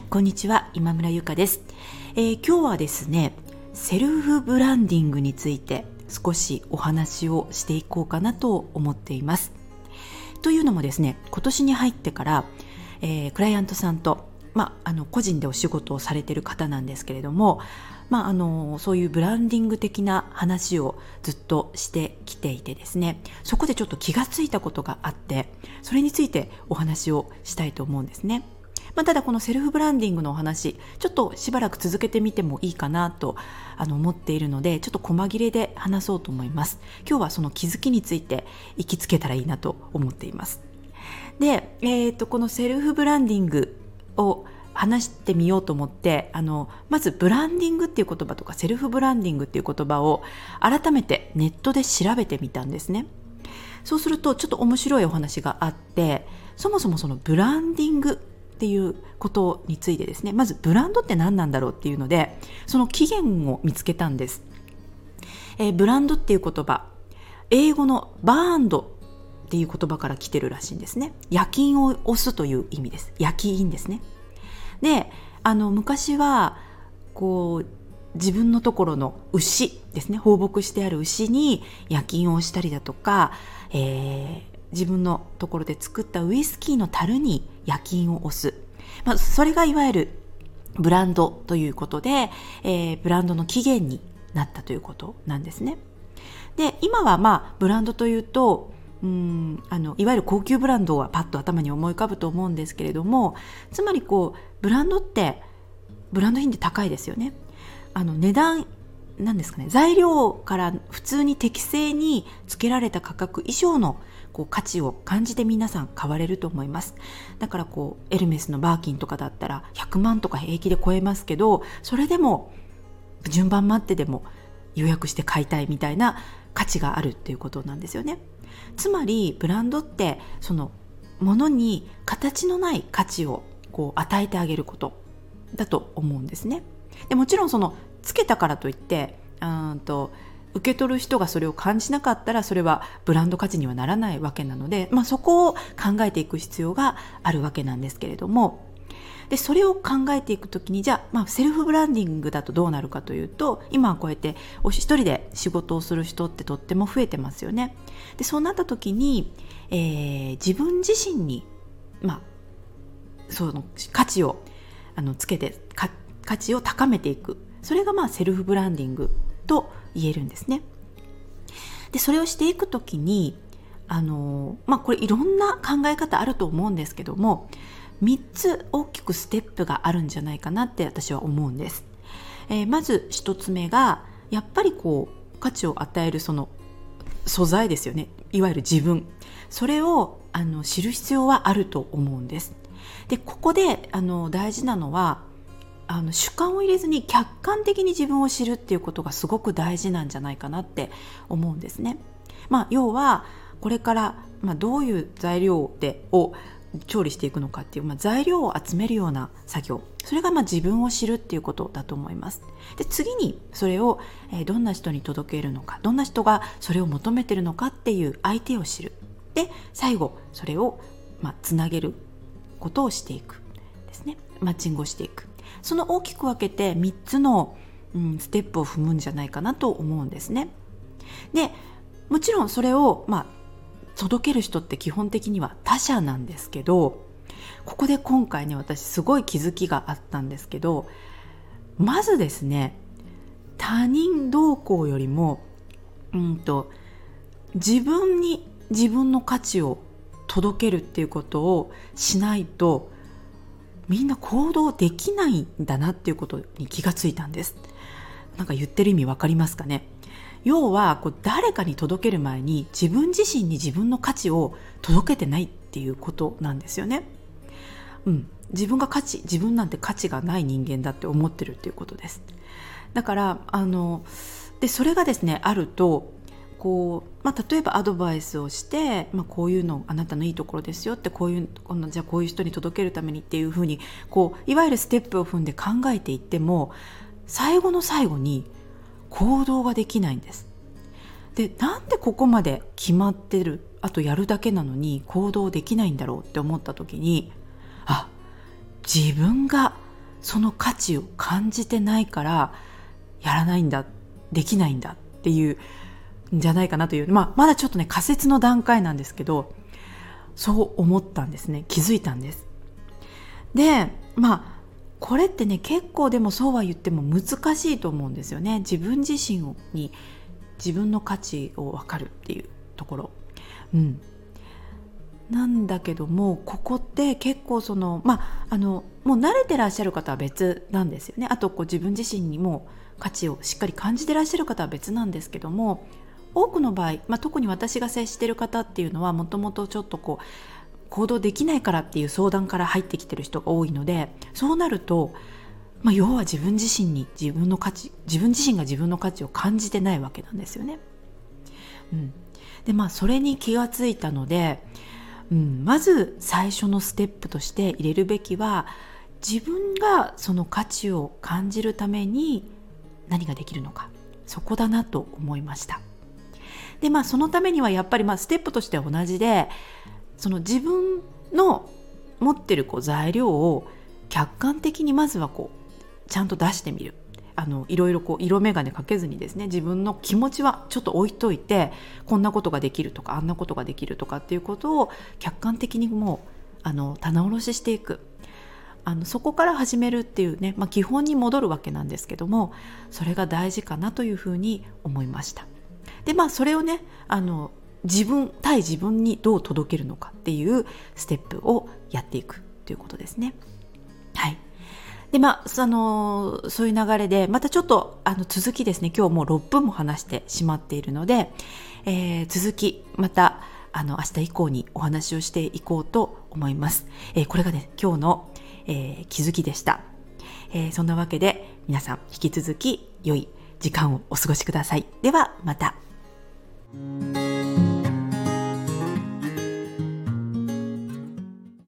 いこんにちは。今村ゆかです、えー、今日はですねセルフブランディングについて少しお話をしていこうかなと思っています。というのもですね今年に入ってから、えー、クライアントさんとまあ、あの個人でお仕事をされてる方なんですけれども、まあ、あのそういうブランディング的な話をずっとしてきていてですねそこでちょっと気がついたことがあってそれについてお話をしたいと思うんですね。まあ、ただこのセルフブランディングのお話ちょっとしばらく続けてみてもいいかなとあの思っているのでちょっと細切れで話そうと思います。今日はその気づきについて行きつけたらいいなと思っています。で、えーと、とこのセルフブランディングを話してみようと思ってあのまずブランディングっていう言葉とかセルフブランディングっていう言葉を改めてネットで調べてみたんですね。そうするとちょっと面白いお話があってそもそもそのブランディングっていうことについてですね。まずブランドって何なんだろうっていうのでその起源を見つけたんです、えー、ブランドっていう言葉英語のバーンドっていう言葉から来てるらしいんですね。夜勤を押すという意味です。夜勤ですね。であの昔はこう自分のところの牛ですね。放牧してある牛に夜勤をしたりだとか、えー、自分のところで作ったウイスキーの樽に夜勤を押す、まあ、それがいわゆるブランドということで、えー、ブランドの起源になったということなんですね。で今はまあブランドというとうんあのいわゆる高級ブランドはパッと頭に思い浮かぶと思うんですけれどもつまりこうブランドってブランド品って高いですよね。あの値段なんですかね材料から普通に適正につけられた価格以上のこう価値を感じて皆さん買われると思います。だからこうエルメスのバーキンとかだったら100万とか平気で超えますけどそれでも順番待ってでも予約して買いたいみたいな価値があるっていうことなんですよね。つまりブランドってそのものに形のない価値をこう与えてあげることだと思うんですね。でもちろんそのつけたからといってうんと受け取る人がそれを感じなかったらそれはブランド価値にはならないわけなので、まあ、そこを考えていく必要があるわけなんですけれどもでそれを考えていく時にじゃあ、まあ、セルフブランディングだとどうなるかというと今はこうやって一人で仕事をする人ってとっても増えてますよね。でそうなった時に、えー、自分自身に、まあ、その価値をあのつけて価値を高めていくそれがまあセルフブランディングと言えるんですね。でそれをしていく時にあのまあこれいろんな考え方あると思うんですけども3つ大きくステップがあるんじゃないかなって私は思うんです。えー、まず1つ目がやっぱりこう価値を与えるその素材ですよねいわゆる自分それをあの知る必要はあると思うんです。でここであの大事なのはあの主観を入れずに客観的に自分を知るっていうことがすごく大事なんじゃないかなって思うんですね。まあ、要はこれから、まあ、どういう材料でを調理していくのかっていう、まあ、材料を集めるような作業。それがまあ自分を知るっていうことだと思います。で次にそれを、え、どんな人に届けるのかどんな人がそれを求めてるのかっていう相手を知る。で最後それを、まあ、つなげることをしていく。ですね。マッチングをしていく。その大きく分けて3つの、うん、ステップを踏むんじゃないかなと思うんですね。でもちろんそれを、まあ、届ける人って基本的には他者なんですけどここで今回ね私すごい気づきがあったんですけどまずですね他人同行よりもうんと自分に自分の価値を届けるっていうことをしないとみんな行動できないんだなっていうことに気がついたんですなんか言ってる意味わかりますかね？要はこう誰かに届ける前に自分自身に自分の価値を届けてないっていうことなんですよね。うん、自分が価値自分なんて価値がない人間だって思ってるっていうことです。だからあのでそれがですねあるとこう、まあ、例えばアドバイスをして、まあ、こういうのあなたのいいところですよってこういうじゃあこういう人に届けるためにっていうふうにこういわゆるステップを踏んで考えていっても最後の最後に行動ができないんです。でなんでここまで決まってるあとやるだけなのに行動できないんだろうって思った時にあ自分がその価値を感じてないからやらないんだできないんだっていうじゃないかなという、まあ、まだちょっとね仮説の段階なんですけどそう思ったんですね。気づいたんです。でまあこれってね結構でもそうは言っても難しいと思うんですよね。自分自身に自分の価値を分かるっていうところ。うん。なんだけどもここって結構そのまああのもう慣れてらっしゃる方は別なんですよね。あとこう自分自身にも価値をしっかり感じてらっしゃる方は別なんですけども多くの場合、まあ、特に私が接してる方っていうのはもともとちょっとこう行動できないからっていう相談から入ってきてる人が多いのでそうなると、まあ、要は自分自身に自分の価値自分自身が自分の価値を感じてないわけなんですよね。うん、でまあそれに気がついたので、うん、まず最初のステップとして入れるべきは自分がその価値を感じるために何ができるのかそこだなと思いました。でまあそのためにはやっぱりまあステップとしては同じでその自分の持ってるこう材料を客観的にまずはこうちゃんと出してみるあのいろいろこう色眼鏡かけずにですね自分の気持ちはちょっと置いといてこんなことができるとかあんなことができるとかっていうことを客観的にもうあの棚卸ししていくあのそこから始めるっていうね、まあ、基本に戻るわけなんですけどもそれが大事かなというふうに思いました。でまあそれをねあの自分対自分にどう届けるのかっていうステップをやっていくということですね。はいでまあ、あのそういう流れでまたちょっとあの続きですね今日もう6分も話してしまっているので、えー、続きまたあの明日以降にお話をしていこうと思います。えー、これがね今日の、えー、気づきでした、えー、そんなわけで皆さん引き続き良い時間をお過ごしください。ではまた。Thank you.